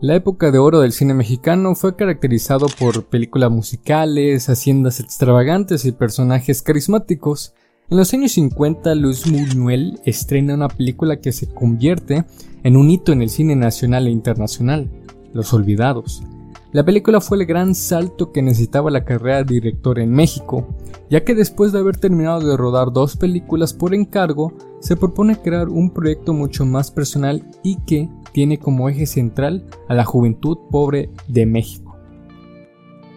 La época de oro del cine mexicano fue caracterizado por películas musicales, haciendas extravagantes y personajes carismáticos. En los años 50, Luis Buñuel estrena una película que se convierte en un hito en el cine nacional e internacional, Los Olvidados. La película fue el gran salto que necesitaba la carrera de director en México, ya que después de haber terminado de rodar dos películas por encargo, se propone crear un proyecto mucho más personal y que tiene como eje central a la juventud pobre de México.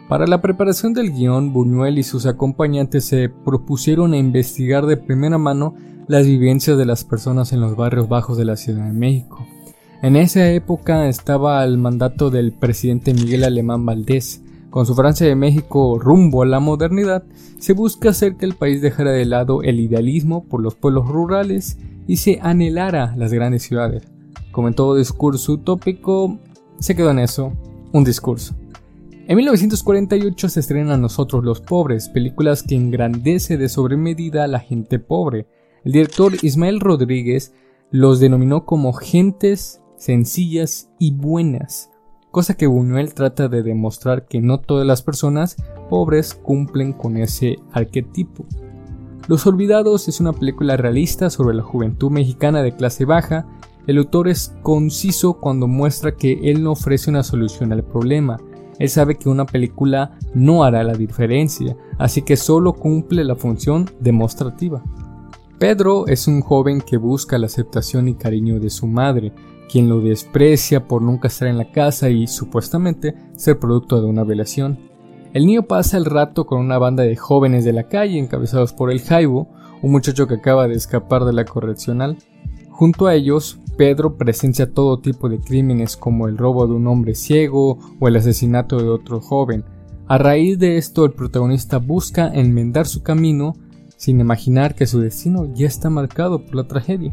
Para la preparación del guion, Buñuel y sus acompañantes se propusieron a investigar de primera mano las vivencias de las personas en los barrios bajos de la Ciudad de México. En esa época estaba al mandato del presidente Miguel Alemán Valdés. Con su Francia de México rumbo a la modernidad, se busca hacer que el país dejara de lado el idealismo por los pueblos rurales y se anhelara las grandes ciudades. Como en todo discurso utópico, se quedó en eso, un discurso. En 1948 se estrena Nosotros los Pobres, películas que engrandece de sobremedida a la gente pobre. El director Ismael Rodríguez los denominó como gentes sencillas y buenas, cosa que Buñuel trata de demostrar que no todas las personas pobres cumplen con ese arquetipo. Los Olvidados es una película realista sobre la juventud mexicana de clase baja el autor es conciso cuando muestra que él no ofrece una solución al problema. Él sabe que una película no hará la diferencia, así que solo cumple la función demostrativa. Pedro es un joven que busca la aceptación y cariño de su madre, quien lo desprecia por nunca estar en la casa y supuestamente ser producto de una violación. El niño pasa el rato con una banda de jóvenes de la calle encabezados por el Jaibo, un muchacho que acaba de escapar de la correccional. Junto a ellos, Pedro presencia todo tipo de crímenes como el robo de un hombre ciego o el asesinato de otro joven. A raíz de esto, el protagonista busca enmendar su camino sin imaginar que su destino ya está marcado por la tragedia.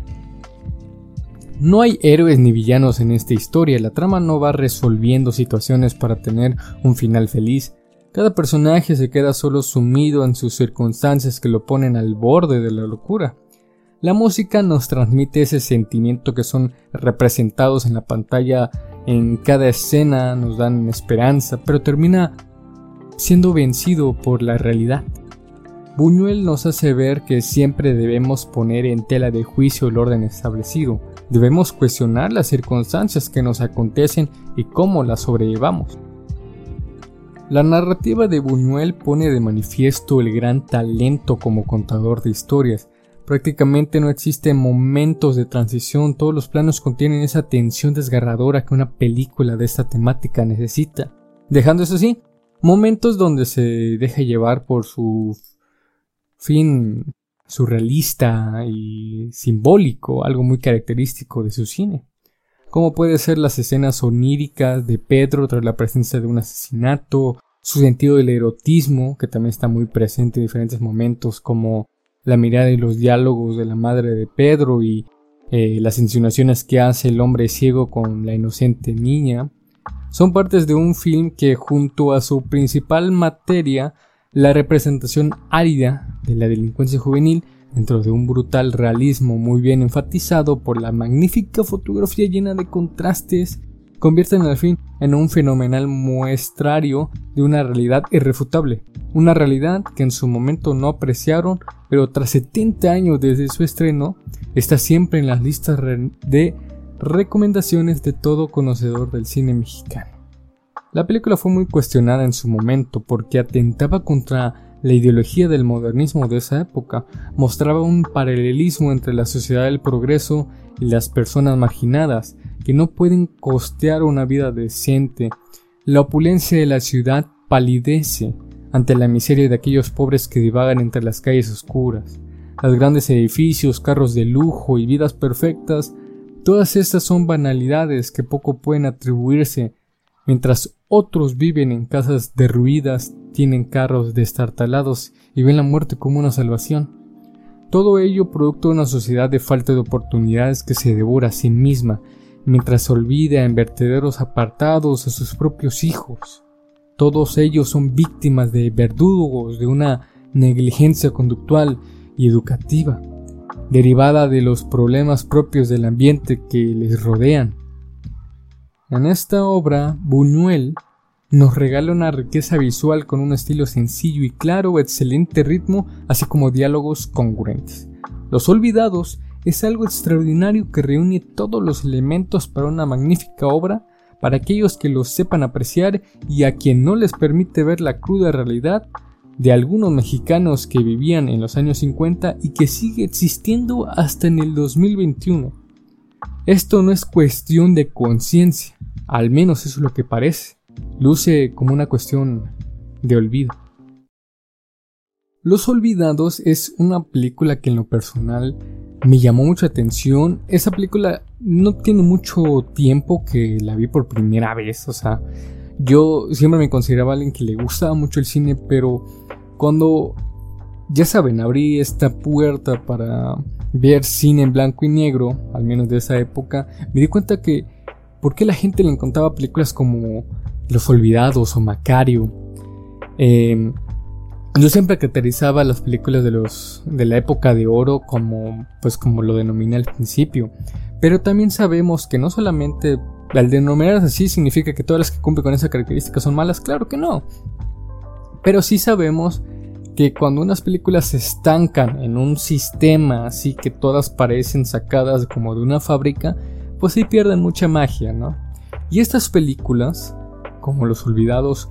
No hay héroes ni villanos en esta historia, la trama no va resolviendo situaciones para tener un final feliz. Cada personaje se queda solo sumido en sus circunstancias que lo ponen al borde de la locura. La música nos transmite ese sentimiento que son representados en la pantalla en cada escena, nos dan esperanza, pero termina siendo vencido por la realidad. Buñuel nos hace ver que siempre debemos poner en tela de juicio el orden establecido, debemos cuestionar las circunstancias que nos acontecen y cómo las sobrellevamos. La narrativa de Buñuel pone de manifiesto el gran talento como contador de historias, Prácticamente no existen momentos de transición, todos los planos contienen esa tensión desgarradora que una película de esta temática necesita. Dejando eso así, momentos donde se deja llevar por su fin surrealista y simbólico, algo muy característico de su cine. Como puede ser las escenas oníricas de Pedro tras la presencia de un asesinato, su sentido del erotismo, que también está muy presente en diferentes momentos, como la mirada y los diálogos de la madre de Pedro y eh, las insinuaciones que hace el hombre ciego con la inocente niña, son partes de un film que junto a su principal materia, la representación árida de la delincuencia juvenil, dentro de un brutal realismo muy bien enfatizado por la magnífica fotografía llena de contrastes, convierten al fin en un fenomenal muestrario de una realidad irrefutable, una realidad que en su momento no apreciaron, pero tras 70 años desde su estreno, está siempre en las listas de recomendaciones de todo conocedor del cine mexicano. La película fue muy cuestionada en su momento porque atentaba contra la ideología del modernismo de esa época, mostraba un paralelismo entre la sociedad del progreso y las personas marginadas, que no pueden costear una vida decente. La opulencia de la ciudad palidece ante la miseria de aquellos pobres que divagan entre las calles oscuras. Los grandes edificios, carros de lujo y vidas perfectas, todas estas son banalidades que poco pueden atribuirse, mientras otros viven en casas derruidas, tienen carros destartalados y ven la muerte como una salvación. Todo ello producto de una sociedad de falta de oportunidades que se devora a sí misma, mientras olvida en vertederos apartados a sus propios hijos. Todos ellos son víctimas de verdugos de una negligencia conductual y educativa, derivada de los problemas propios del ambiente que les rodean. En esta obra, Buñuel nos regala una riqueza visual con un estilo sencillo y claro, excelente ritmo, así como diálogos congruentes. Los Olvidados es algo extraordinario que reúne todos los elementos para una magnífica obra para aquellos que los sepan apreciar y a quien no les permite ver la cruda realidad de algunos mexicanos que vivían en los años 50 y que sigue existiendo hasta en el 2021. Esto no es cuestión de conciencia, al menos eso es lo que parece. Luce como una cuestión de olvido. Los Olvidados es una película que en lo personal me llamó mucha atención. Esa película no tiene mucho tiempo que la vi por primera vez. O sea, yo siempre me consideraba alguien que le gustaba mucho el cine, pero cuando, ya saben, abrí esta puerta para ver cine en blanco y negro, al menos de esa época, me di cuenta que por qué la gente le encontraba películas como Los Olvidados o Macario. Eh, yo siempre caracterizaba las películas de los de la época de oro como pues como lo denominé al principio, pero también sabemos que no solamente al denominar así significa que todas las que cumplen con esa característica son malas, claro que no. Pero sí sabemos que cuando unas películas se estancan en un sistema así que todas parecen sacadas como de una fábrica, pues sí pierden mucha magia, ¿no? Y estas películas, como Los Olvidados,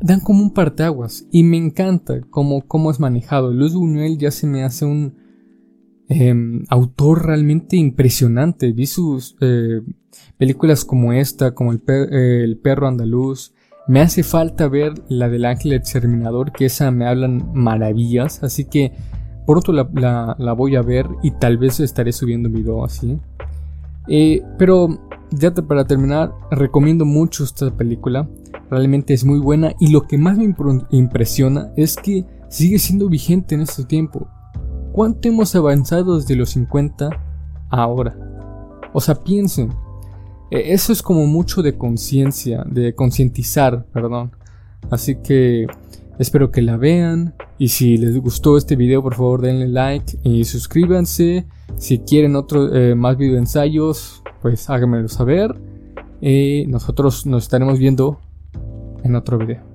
dan como un parteaguas y me encanta cómo, cómo es manejado. Luis Buñuel ya se me hace un em, autor realmente impresionante. Vi sus eh, películas como esta, como el, Perro Andaluz. Me hace falta ver la del Ángel Exterminador, que esa me hablan maravillas. Así que pronto la, la, la voy a ver y tal vez estaré subiendo un video así. Eh, pero ya para terminar, recomiendo mucho esta película. Realmente es muy buena y lo que más me impresiona es que sigue siendo vigente en este tiempo. ¿Cuánto hemos avanzado desde los 50 a ahora? O sea, piensen. E, eso es como mucho de conciencia, de concientizar, perdón. Así que espero que la vean. Y si les gustó este video, por favor denle like y suscríbanse. Si quieren otro, eh, más video ensayos, pues háganmelo saber. Y nosotros nos estaremos viendo en otro video.